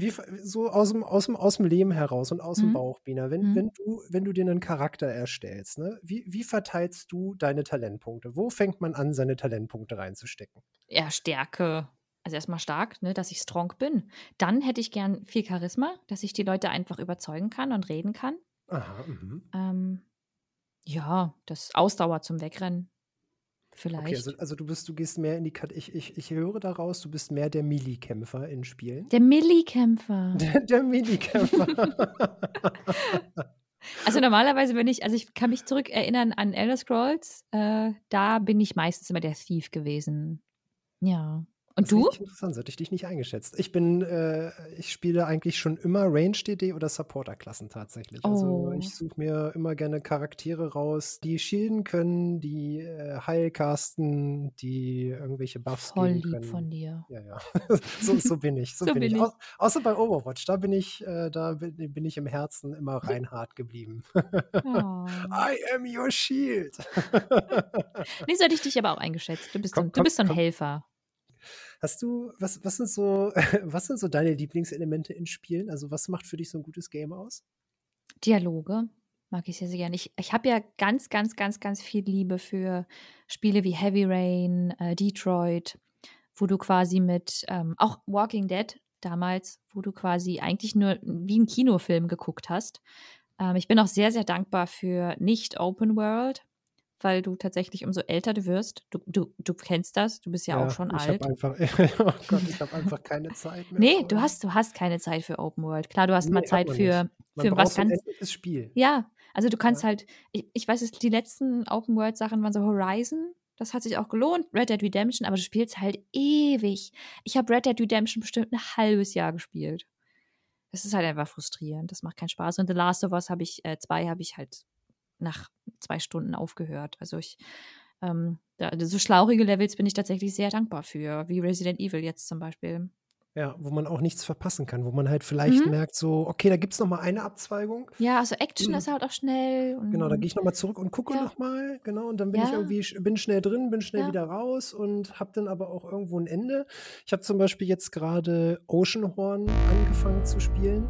Wie, so aus dem, aus, dem, aus dem Leben heraus und aus dem Mhm. Bauch, Bina, wenn, Mhm. wenn, du, wenn du dir einen Charakter erstellst, ne? wie, wie verteilst du deine Talentpunkte? Wo fängt man an, seine Talentpunkte reinzustecken? Ja, Stärke. Also erstmal stark, ne, dass ich strong bin. Dann hätte ich gern viel Charisma, dass ich die Leute einfach überzeugen kann und reden kann. Aha, mhm. Ähm, ja, das Ausdauer zum Wegrennen. Vielleicht. Okay, also, also du bist, du gehst mehr in die Kat ich, ich, ich höre daraus, du bist mehr der Melee-Kämpfer in Spielen. Der Milli-Kämpfer. [LAUGHS] Der, der Melee-Kämpfer. [LAUGHS] Also normalerweise bin ich, also ich kann mich zurückerinnern an Elder Scrolls. Äh, da bin ich meistens immer der Thief gewesen. Ja. Und Das du? interessant, so hätte ich dich nicht eingeschätzt. Ich bin, äh, ich spiele eigentlich schon immer Range-DD oder Supporter-Klassen tatsächlich. Also Oh. ich suche mir immer gerne Charaktere raus, die shielden können, die äh, heilcasten, die irgendwelche Buffs Voll geben lieb können. von dir. Ja, ja. [LAUGHS] so, so bin ich. So, [LAUGHS] So bin, ich. ich. Au außer bei Overwatch, da bin ich, äh, da bin, bin ich im Herzen immer reinhart geblieben. Oh. [LAUGHS] I am your shield. Nee, so hätte ich dich aber auch eingeschätzt. Du bist, so, Komm, ein- du komm, bist so ein komm. Helfer. Hast du, was, was sind so, [LAUGHS] was sind so deine Lieblingselemente in Spielen? Also was macht für dich so ein gutes Game aus? Dialoge mag ich sehr, sehr gerne. Ich, ich habe ja ganz, ganz, ganz, ganz viel Liebe für Spiele wie Heavy Rain, äh, Detroit, wo du quasi mit, ähm, auch Walking Dead damals, wo du quasi eigentlich nur wie einen Kinofilm geguckt hast. Ähm, ich bin auch sehr, sehr dankbar für nicht Open World, weil du tatsächlich umso älter du wirst, du, du, du kennst das, du bist ja, auch schon ich alt. habe einfach, [LAUGHS] oh Gott, ich habe einfach keine Zeit mehr. Nee, du hast, du hast keine Zeit für Open World. Klar, du hast mal Nee, hat Zeit für, für was ein ganz endliches Spiel. ja, also du kannst halt, ich, ich weiß, es, die letzten Open-World-Sachen waren so Horizon, das hat sich auch gelohnt, Red Dead Redemption, aber du spielst halt ewig. Ich habe Red Dead Redemption bestimmt ein halbes Jahr gespielt. Das ist halt einfach frustrierend, das macht keinen Spaß. Und The Last of Us habe ich, äh, zwei habe ich halt nach zwei Stunden aufgehört. Also ich, ähm, da, so schlaurige Levels bin ich tatsächlich sehr dankbar für, wie Resident Evil jetzt zum Beispiel. Ja, wo man auch nichts verpassen kann, wo man halt vielleicht Mhm. merkt, so, okay, da gibt es noch mal eine Abzweigung. Ja, also Action Mhm. ist halt auch schnell. Genau, da gehe ich noch mal zurück und gucke Ja. noch mal, genau, und dann bin ich Ja. irgendwie, sch- bin schnell drin, bin schnell Ja. wieder raus und habe dann aber auch irgendwo ein Ende. Ich habe zum Beispiel jetzt gerade Oceanhorn angefangen zu spielen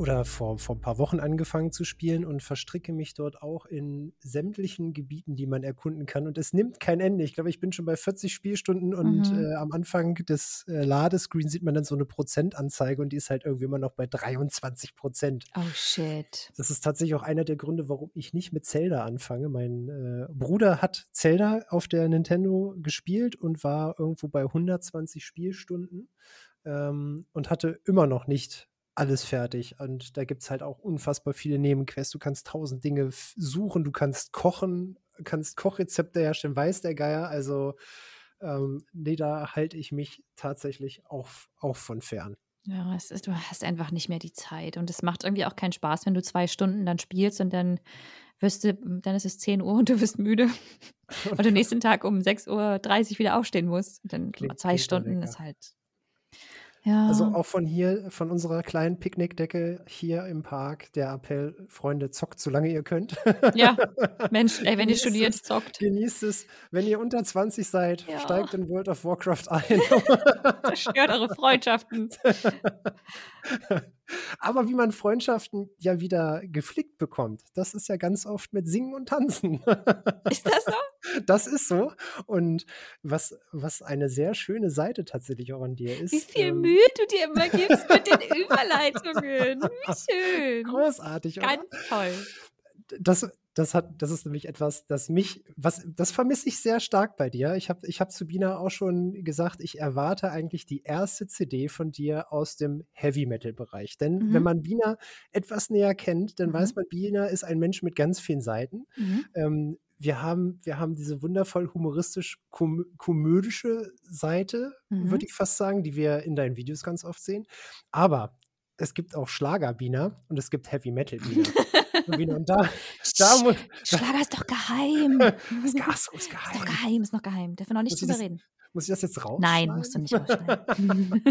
oder vor, vor ein paar Wochen angefangen zu spielen und verstricke mich dort auch in sämtlichen Gebieten, die man erkunden kann. Und es nimmt kein Ende. Ich glaube, ich bin schon bei 40 Spielstunden und Mhm. äh, am Anfang des äh, Ladescreens sieht man dann so eine Prozentanzeige und die ist halt irgendwie immer noch bei 23 Prozent. Oh shit. Das ist tatsächlich auch einer der Gründe, warum ich nicht mit Zelda anfange. Mein äh, Bruder hat Zelda auf der Nintendo gespielt und war irgendwo bei 120 Spielstunden ähm, und hatte immer noch nicht alles fertig. Und da gibt es halt auch unfassbar viele Nebenquests. Du kannst tausend Dinge suchen, du kannst kochen, kannst Kochrezepte herstellen, weiß der Geier. Also ähm, nee, da halte ich mich tatsächlich auch, auch von fern. Ja, ist, du hast einfach nicht mehr die Zeit. Und es macht irgendwie auch keinen Spaß, wenn du zwei Stunden dann spielst und dann wirst du, dann ist es 10 Uhr und du wirst müde. [LAUGHS] Und am nächsten Tag um 6.30 Uhr wieder aufstehen musst. Und dann Klingt- zwei klingt Stunden ist halt. Ja. Also auch von hier, von unserer kleinen Picknickdecke hier im Park, der Appell, Freunde, zockt, solange ihr könnt. ja, [LAUGHS] Mensch, ey, wenn ihr studiert, es. zockt. Genießt es. Wenn ihr unter 20 seid, Ja. steigt in World of Warcraft [LAUGHS] ein. Zerstört eure Freundschaften. [LAUGHS] Aber wie man Freundschaften ja wieder geflickt bekommt, das ist ja ganz oft mit Singen und Tanzen. Ist das so? [LAUGHS] Das ist so. Und was, was eine sehr schöne Seite tatsächlich auch an dir ist. Wie viel ähm, Mühe du dir immer gibst mit den Überleitungen. Wie schön. Großartig, oder? Ganz toll. das, das, hat, das ist nämlich etwas, das mich, was, das vermisse ich sehr stark bei dir. Ich habe ich hab zu Bina auch schon gesagt, ich erwarte eigentlich die erste CD von dir aus dem Heavy Metal-Bereich. Denn mhm. wenn man Bina etwas näher kennt, dann mhm. weiß man, Bina ist ein Mensch mit ganz vielen Seiten. Mhm. Ähm, wir haben, wir haben diese wundervoll humoristisch-komödische Seite, mhm. würde ich fast sagen, die wir in deinen Videos ganz oft sehen. Aber es gibt auch Schlager-Bina und es gibt Heavy-Metal-Bina. [LAUGHS] und da, da muss, Schlager ist doch geheim. [LAUGHS] ist, so, ist geheim. [LAUGHS] Ist doch geheim, ist noch geheim. Dürfen wir noch nicht drüber das, reden. Muss ich das jetzt raus? Nein, musst du nicht rausschneiden.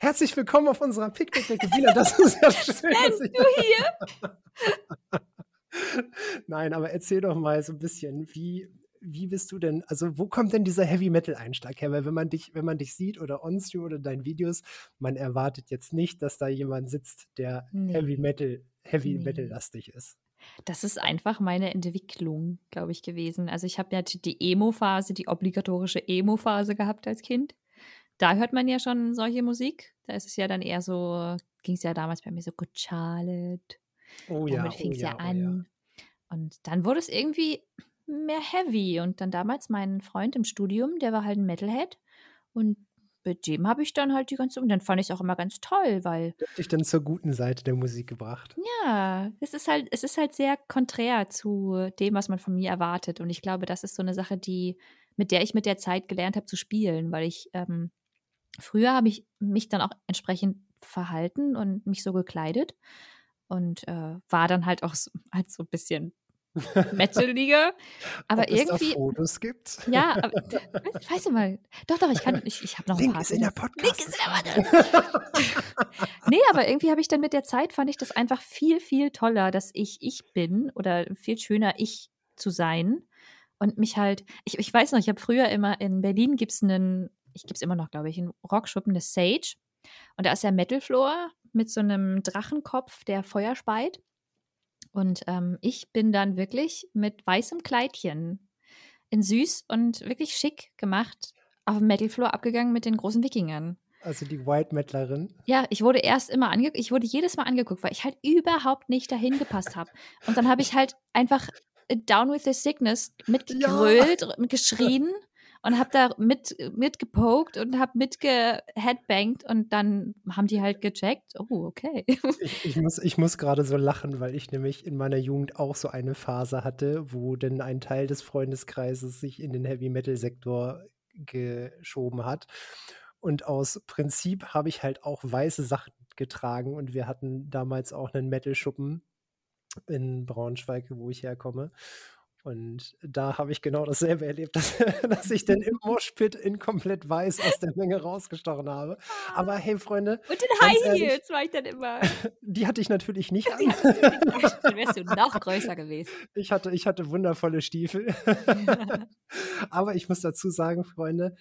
Herzlich willkommen auf unserer Picknickdecke. Bina, das ist ja schön. Was du hier? Nein, aber erzähl doch mal so ein bisschen, wie, wie bist du denn, also wo kommt denn dieser Heavy Metal Einschlag her? Weil wenn man dich, wenn man dich sieht oder OnStream oder deinen Videos, man erwartet jetzt nicht, dass da jemand sitzt, der nee. Heavy Metal, Heavy nee. Metal lastig ist. Das ist einfach meine Entwicklung, glaube ich, gewesen. Also ich habe ja die Emo-Phase, die obligatorische Emo-Phase gehabt als Kind. Da hört man ja schon solche Musik. Da ist es ja dann eher so, ging es ja damals bei mir so Good Charlotte Oh ja, Damit fing es oh ja, ja, an. Oh ja. Und dann wurde es irgendwie mehr heavy. Und dann damals mein Freund im Studium, der war halt ein Metalhead. Und mit dem habe ich dann halt die ganze, und dann fand ich es auch immer ganz toll, weil. Hat dich dann zur guten Seite der Musik gebracht. Ja, es ist halt, es ist halt sehr konträr zu dem, was man von mir erwartet. Und ich glaube, das ist so eine Sache, die, mit der ich mit der Zeit gelernt habe zu spielen, weil ich ähm, früher habe ich mich dann auch entsprechend verhalten und mich so gekleidet und äh, war dann halt auch so, halt so ein bisschen Metaliger. Aber Ob irgendwie. Es da Fotos gibt. Ja, aber, ich weiß nicht mal. Doch, doch, ich kann, ich, ich habe noch Link ein paar. Ist in der Podcast. Link ist in der [LAUGHS] Nee, aber irgendwie habe ich dann mit der Zeit fand ich das einfach viel, viel toller, dass ich ich bin oder viel schöner ich zu sein und mich halt, ich, ich weiß noch, ich habe früher immer in Berlin gibt es einen, ich gibt es immer noch, glaube ich, einen Rockschuppen, eine Sage. Und da ist der Metal Floor mit so einem Drchenkopf, der Feuer speit. Und ähm, ich bin dann wirklich mit weißem Kleidchen in süß und wirklich schick gemacht auf dem Metal Floor abgegangen mit den großen Wikingern. Also die White Metalerin. Ja, ich wurde erst immer angeguckt, ich wurde jedes Mal angeguckt, weil ich halt überhaupt nicht dahin gepasst habe. Und dann habe ich halt einfach Down with the Sickness mitgegrölt, ja. geschrien und habe da mit, mitgepokt und habe mitgeheadbangt und dann haben die halt gecheckt, oh, okay. [LAUGHS] Ich, ich muss, ich muss gerade so lachen, weil ich nämlich in meiner Jugend auch so eine Phase hatte, wo denn ein Teil des Freundeskreises sich in den Heavy-Metal-Sektor geschoben hat. Und aus Prinzip habe ich halt auch weiße Sachen getragen und wir hatten damals auch einen Metal-Schuppen in Braunschweig, wo ich herkomme. Und da habe ich genau dasselbe erlebt, [LAUGHS] dass, dass ich dann im [LAUGHS] Moshpit in komplett weiß aus der Menge rausgestochen habe. Aber hey, Freunde. Und in High Heels war ich dann immer. [LAUGHS] Die hatte ich natürlich nicht an. dann wärst du noch größer gewesen. Ich hatte, ich hatte wundervolle Stiefel. Aber ich muss dazu sagen, Freunde,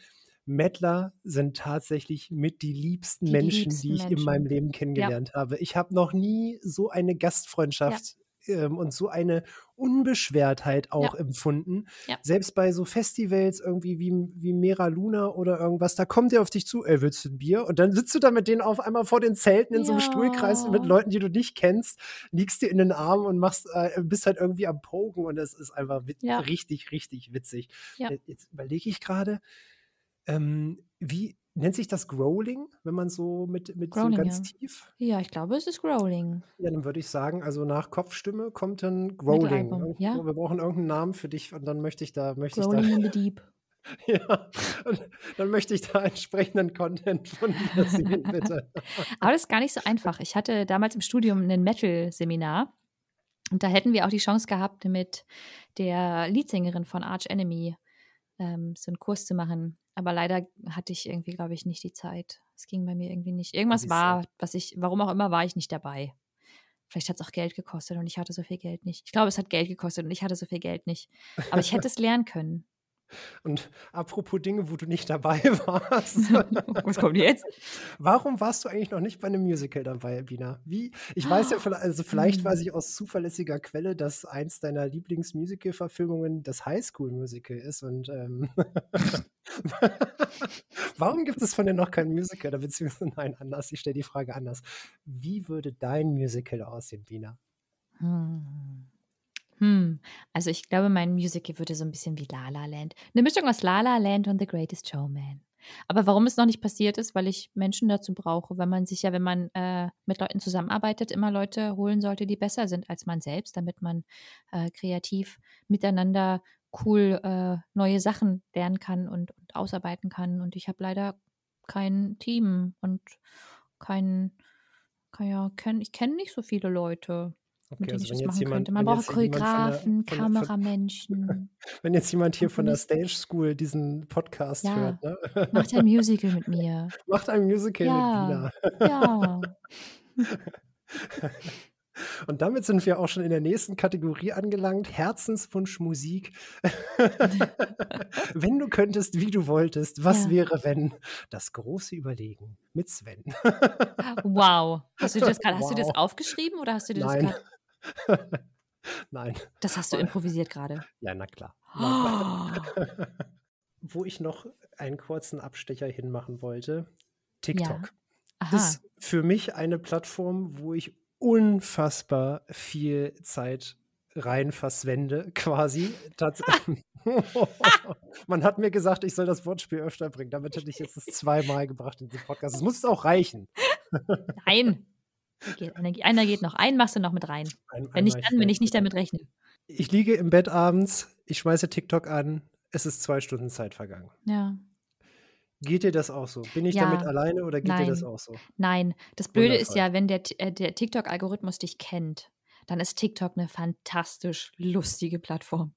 Mettler sind tatsächlich mit die liebsten die Menschen, liebsten die ich Menschen. in meinem Leben kennengelernt ja. habe. Ich habe noch nie so eine Gastfreundschaft ähm, und so eine Unbeschwertheit auch ja. empfunden. Ja. Selbst bei so Festivals irgendwie wie, wie Mera Luna oder irgendwas, da kommt der auf dich zu, ey, willst du ein Bier? Und dann sitzt du da mit denen auf einmal vor den Zelten in ja. so einem Stuhlkreis mit Leuten, die du nicht kennst, liegst dir in den Armen und machst, äh, bist halt irgendwie am Pogen und es ist einfach richtig, richtig witzig. Jetzt überlege ich gerade, ähm, wie, Nennt sich das Growling, wenn man so mit, mit Growling, so ganz ja. tief? Ja, ich glaube, es ist Growling. Ja, dann würde ich sagen, also nach Kopfstimme kommt dann Growling. Ja. Wir brauchen irgendeinen Namen für dich und dann möchte ich da, möchte Growling ich da. in the [LAUGHS] Deep. ja, und dann möchte ich da entsprechenden Content von dir sehen, bitte. [LAUGHS] Aber das ist gar nicht so einfach. Ich hatte damals im Studium ein Metal-Seminar und da hätten wir auch die Chance gehabt, mit der Leadsängerin von Arch Enemy ähm, so einen Kurs zu machen. Aber leider hatte ich irgendwie, glaube ich, nicht die Zeit. Es ging bei mir irgendwie nicht. Irgendwas war, was ich, warum auch immer, war ich nicht dabei. Vielleicht hat es auch Geld gekostet und ich hatte so viel Geld nicht. Ich glaube, es hat Geld gekostet und ich hatte so viel Geld nicht. Aber ich hätte [LAUGHS] es lernen können. Und apropos Dinge, wo du nicht dabei [LAUGHS] warst. [LAUGHS] Was kommt jetzt? Warum warst du eigentlich noch nicht bei einem Musical dabei, Bina? Wie? Ich weiß ja, also vielleicht weiß hm. ich aus zuverlässiger Quelle, dass eins deiner Lieblingsmusical-Verfilmungen das Highschool-Musical ist. Und ähm, [LAUGHS] warum gibt es von dir noch kein Musical? Oder beziehungsweise nein, anders. Ich stelle die Frage anders. Wie würde dein Musical aussehen, Bina? Hm. Hm. Also ich glaube, mein Musical würde so ein bisschen wie La La Land. Eine Mischung aus La La Land und The Greatest Showman. Aber warum es noch nicht passiert ist, weil ich Menschen dazu brauche, weil man sich ja, wenn man äh, mit Leuten zusammenarbeitet, immer Leute holen sollte, die besser sind als man selbst, damit man äh, kreativ miteinander cool äh, neue Sachen lernen kann und, und ausarbeiten kann. Und ich habe leider kein Team und kein, kein ja, kenn, ich kenne nicht so viele Leute. Okay, mit denen also ich wenn das jetzt machen jemand, könnte. Man braucht Choreografen, Kameramenschen, [LAUGHS] wenn jetzt jemand hier von der. Stage School diesen Podcast Ja, hört, ne? macht ein Musical mit mir. [LAUGHS] macht ein Musical Ja, mit Bina. ja. [LAUGHS] Und damit sind wir auch schon in der nächsten Kategorie angelangt. Herzenswunsch Musik. [LAUGHS] wenn du könntest, wie du wolltest, was Ja. wäre, wenn? Das große Überlegen mit Sven. Wow. Hast du dir das gerade, hast du das wow. aufgeschrieben oder hast du dir das Nein. gerade, [LAUGHS] Nein. das hast du improvisiert gerade? Ja, na klar. [GASPS] Na klar. Oh, [LAUGHS] Wo ich noch einen kurzen Abstecher hinmachen wollte. ja. TikTok. Aha. ist für mich eine Plattform, wo ich unfassbar viel Zeit rein verswende, [LAUGHS] quasi. [LAUGHS] Man hat mir gesagt, ich soll das Wortspiel öfter bringen. Damit hätte ich jetzt das zweimal gebracht in diesem Podcast. Es muss auch reichen. [LAUGHS] Nein. Geht, einer, geht noch. Einen machst du noch mit rein. Ein, Wenn einmal dann, wenn ich nicht damit rechne. Ich liege im Bett abends, ich schmeiße TikTok an, es ist zwei Stunden Zeit vergangen. Ja. Geht dir das auch so? Bin ich damit Ja. alleine oder geht dir das Nein. auch so? Nein. Das Blöde ist Wundervoll. ja, wenn der, äh, der TikTok-Algorithmus dich kennt, dann ist TikTok eine fantastisch lustige Plattform.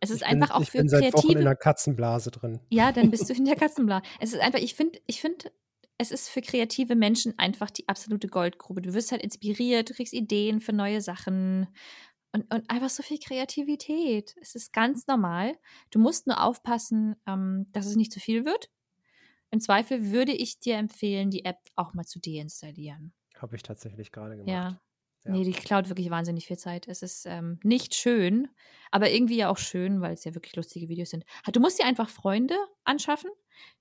Es ist Ich bin, einfach auch ich für bin seit Wochen in kreative einer Katzenblase drin. Ja, dann bist du in der [LAUGHS] Katzenblase. Es ist einfach, ich finde, ich finde, es ist für kreative Menschen einfach die absolute Goldgrube. Du wirst halt inspiriert, du kriegst Ideen für neue Sachen und, und einfach so viel Kreativität. Es ist ganz normal. Du musst nur aufpassen, ähm, dass es nicht zu viel wird. Im Zweifel würde ich dir empfehlen, die App auch mal zu deinstallieren. Habe ich tatsächlich gerade gemacht. Ja. Ja. Nee, die klaut wirklich wahnsinnig viel Zeit. Es ist ähm, nicht schön, aber irgendwie ja auch schön, weil es ja wirklich lustige Videos sind. Du musst dir einfach Freunde anschaffen,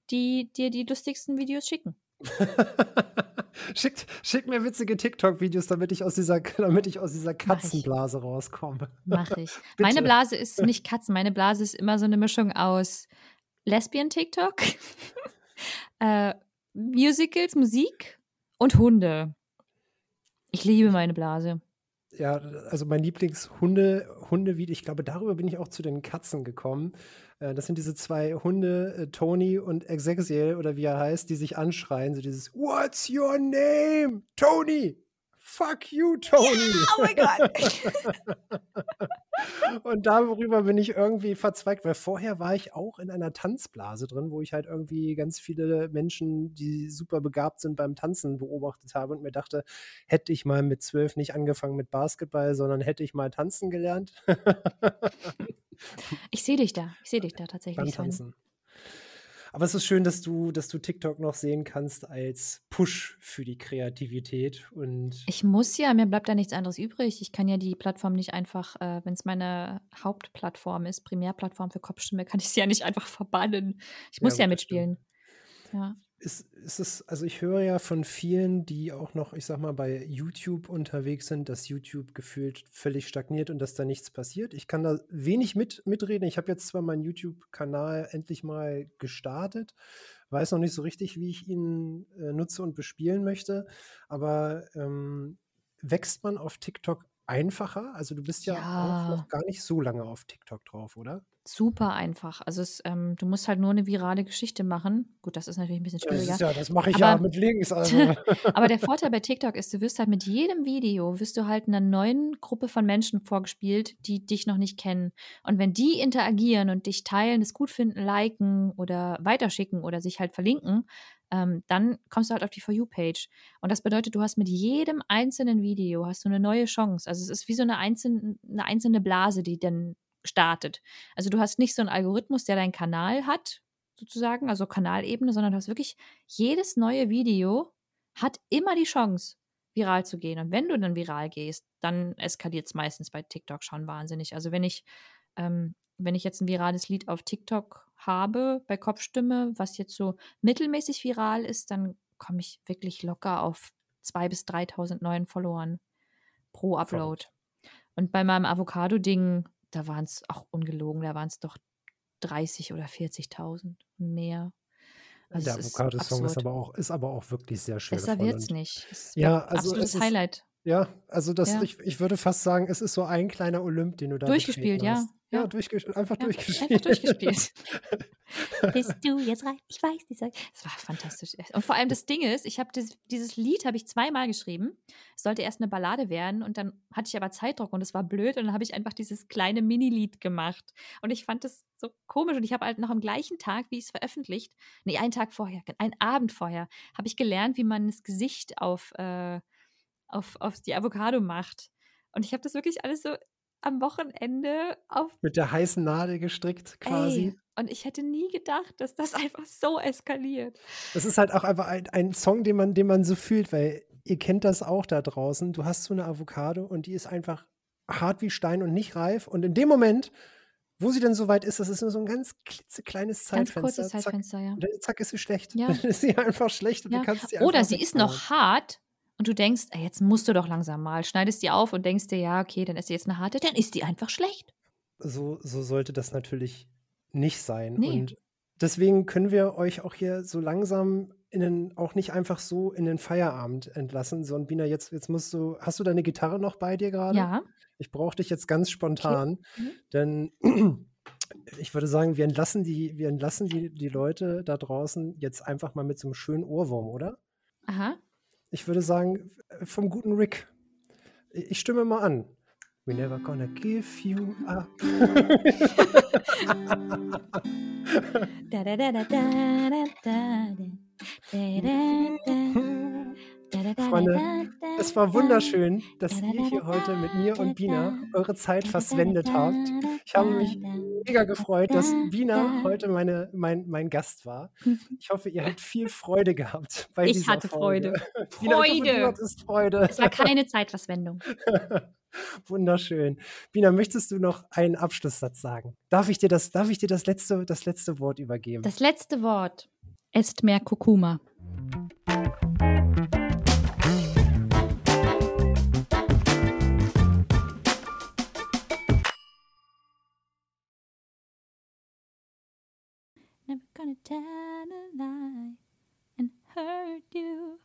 die dir die lustigsten Videos schicken. [LAUGHS] Schickt, schickt mir witzige TikTok-Videos, damit ich aus dieser, [LAUGHS] damit ich aus dieser Mach. Katzenblase rauskomme. Mache ich. [LAUGHS] Meine. Blase ist nicht Katzen, meine Blase ist immer so eine Mischung aus Lesbian-TikTok, [LAUGHS] äh, Musicals, Musik und Hunde. Ich liebe meine Blase. Ja, also mein Lieblingshunde, Hundevideo, ich glaube, darüber bin ich auch zu den Katzen gekommen. Äh, Das sind diese zwei Hunde, äh, Tony und Ezekiel oder wie er heißt, die sich anschreien, so dieses What's your name? Tony! Fuck you, Tony! [LAUGHS] Oh mein Gott. [LAUGHS] Und darüber bin ich irgendwie verzweigt, weil vorher war ich auch in einer Tanzblase drin, wo ich halt irgendwie ganz viele Menschen, die super begabt sind beim Tanzen, beobachtet habe und mir dachte, hätte ich mal mit zwölf nicht angefangen mit Basketball, sondern hätte ich mal tanzen gelernt Ich sehe dich da. Ich sehe dich da beim tatsächlich. Sven. Tanzen. Aber es ist schön, dass du, dass du TikTok noch sehen kannst als Push für die Kreativität und Ich muss ja, mir bleibt da nichts anderes übrig. Ich kann ja die Plattform nicht einfach, äh, wenn es meine Hauptplattform ist, Primärplattform für Kopfstimme, kann ich sie ja nicht einfach verbannen. Ich Ja, muss ja stimmt. mitspielen. Ja. Ist, ist es, also ich höre ja von vielen, die auch noch, ich sag mal, bei YouTube unterwegs sind, dass YouTube gefühlt völlig stagniert und dass da nichts passiert. Ich kann da wenig mit, mitreden. Ich habe jetzt zwar meinen YouTube-Kanal endlich mal gestartet, weiß noch nicht so richtig, wie ich ihn äh, nutze und bespielen möchte, aber ähm, wächst man auf TikTok einfacher? Also du bist ja, auch Ja. noch gar nicht so lange auf TikTok drauf, oder? Super einfach. Also es, ähm, du musst halt nur eine virale Geschichte machen. Gut, das ist natürlich ein bisschen Das schwieriger. ist ja, das mache ich ja Aber- mit links. [LAUGHS] Also. Aber der Vorteil bei TikTok ist, du wirst halt mit jedem Video, wirst du halt einer neuen Gruppe von Menschen vorgespielt, die dich noch nicht kennen. Und wenn die interagieren und dich teilen, es gut finden, liken oder weiterschicken oder sich halt verlinken, ähm, dann kommst du halt auf die For You-Page. Und das bedeutet, du hast mit jedem einzelnen Video hast du eine neue Chance. Also es ist wie so eine einzelne, eine einzelne Blase, die dann startet. Also du hast nicht so einen Algorithmus, der deinen Kanal hat, sozusagen, also Kanalebene, sondern du hast wirklich jedes neue Video hat immer die Chance, viral zu gehen. Und wenn du dann viral gehst, dann eskaliert es meistens bei TikTok schon wahnsinnig. Also wenn ich, ähm, wenn ich jetzt ein virales Lied auf TikTok habe bei Kopfstimme, was jetzt so mittelmäßig viral ist, dann komme ich wirklich locker auf 2.000 bis 3.000 neuen Followern pro Upload. Und bei meinem Avocado-Ding, da waren es auch ungelogen, da waren es doch 30 oder 40.000 mehr. Also der Avocado-Song ist aber auch ist aber auch wirklich sehr schön. Besser nicht. Es ja, also absolutes Highlight. Ja, also das, Ja. ich, ich würde fast sagen, es ist so ein kleiner Olymp, den du da Durchgespielt, ja. hast. Ja, Ja. durchges einfach Ja, durchgespielt. Einfach durchgespielt. [LAUGHS] Bist du jetzt rein? Ich weiß, die sagt. Es war fantastisch. Und vor allem das Ding ist, ich habe dieses Lied habe ich zweimal geschrieben. Es sollte erst eine Ballade werden und dann hatte ich aber Zeitdruck und es war blöd und dann habe ich einfach dieses kleine Minilied gemacht. Und ich fand das so komisch und ich habe halt noch am gleichen Tag, wie es veröffentlicht, nee, einen Tag vorher, einen Abend vorher, habe ich gelernt, wie man das Gesicht auf, äh, auf, auf die Avocado macht. Und ich habe das wirklich alles so am Wochenende auf Mit der heißen Nadel gestrickt quasi. Ey, und ich hätte nie gedacht, dass das [LAUGHS] einfach so eskaliert. Das ist halt auch einfach ein, ein Song, den man, den man so fühlt, weil ihr kennt das auch da draußen. Du hast so eine Avocado und die ist einfach hart wie Stein und nicht reif. Und in dem Moment, wo sie dann soweit ist, das ist nur so ein ganz klitzekleines Ganz Zeitfenster. kurzes zack, Zeitfenster, ja. und dann, zack, ist sie schlecht. Ja. [LAUGHS] Dann ist sie einfach schlecht und Ja. du kannst sie Oder sie ist noch hart und du denkst, ey, jetzt musst du doch langsam mal. Schneidest die auf und denkst dir, ja, okay, dann ist sie jetzt eine harte, dann ist die einfach schlecht. so, so sollte das natürlich nicht sein. Nee. Und deswegen können wir euch auch hier so langsam in den, auch nicht einfach so in den Feierabend entlassen, sondern Bina, jetzt, jetzt musst du, hast du deine Gitarre noch bei dir gerade? Ja. Ich brauche dich jetzt ganz spontan, Mhm. denn [CLEARS THROAT] ich würde sagen, wir entlassen die, wir entlassen die, die Leute da draußen jetzt einfach mal mit so einem schönen Ohrwurm, oder? Aha. Ich würde sagen, vom guten Rick. Ich stimme mal an. We never gonna give you up. Da, da, da, da, da, da, da, da. Da, da, da. Da, da, da, Freunde, Es war wunderschön, dass ihr hier heute mit mir und Bina eure Zeit verschwendet habt. Ich habe mich mega gefreut, dass Bina heute meine, mein, mein Gast war. Ich hoffe, ihr habt viel Freude gehabt bei Ich dieser hatte Folge. Freude. [LAUGHS] Bina, ich hoffe, Freude. Freude. Es war keine Zeitverschwendung. [LAUGHS] Wunderschön. Bina, möchtest du noch einen Abschlusssatz sagen? Darf ich dir das, darf ich dir das letzte, das letzte Wort übergeben? Das letzte Wort. Esst mehr Kurkuma. Gonna tell a lie and hurt you.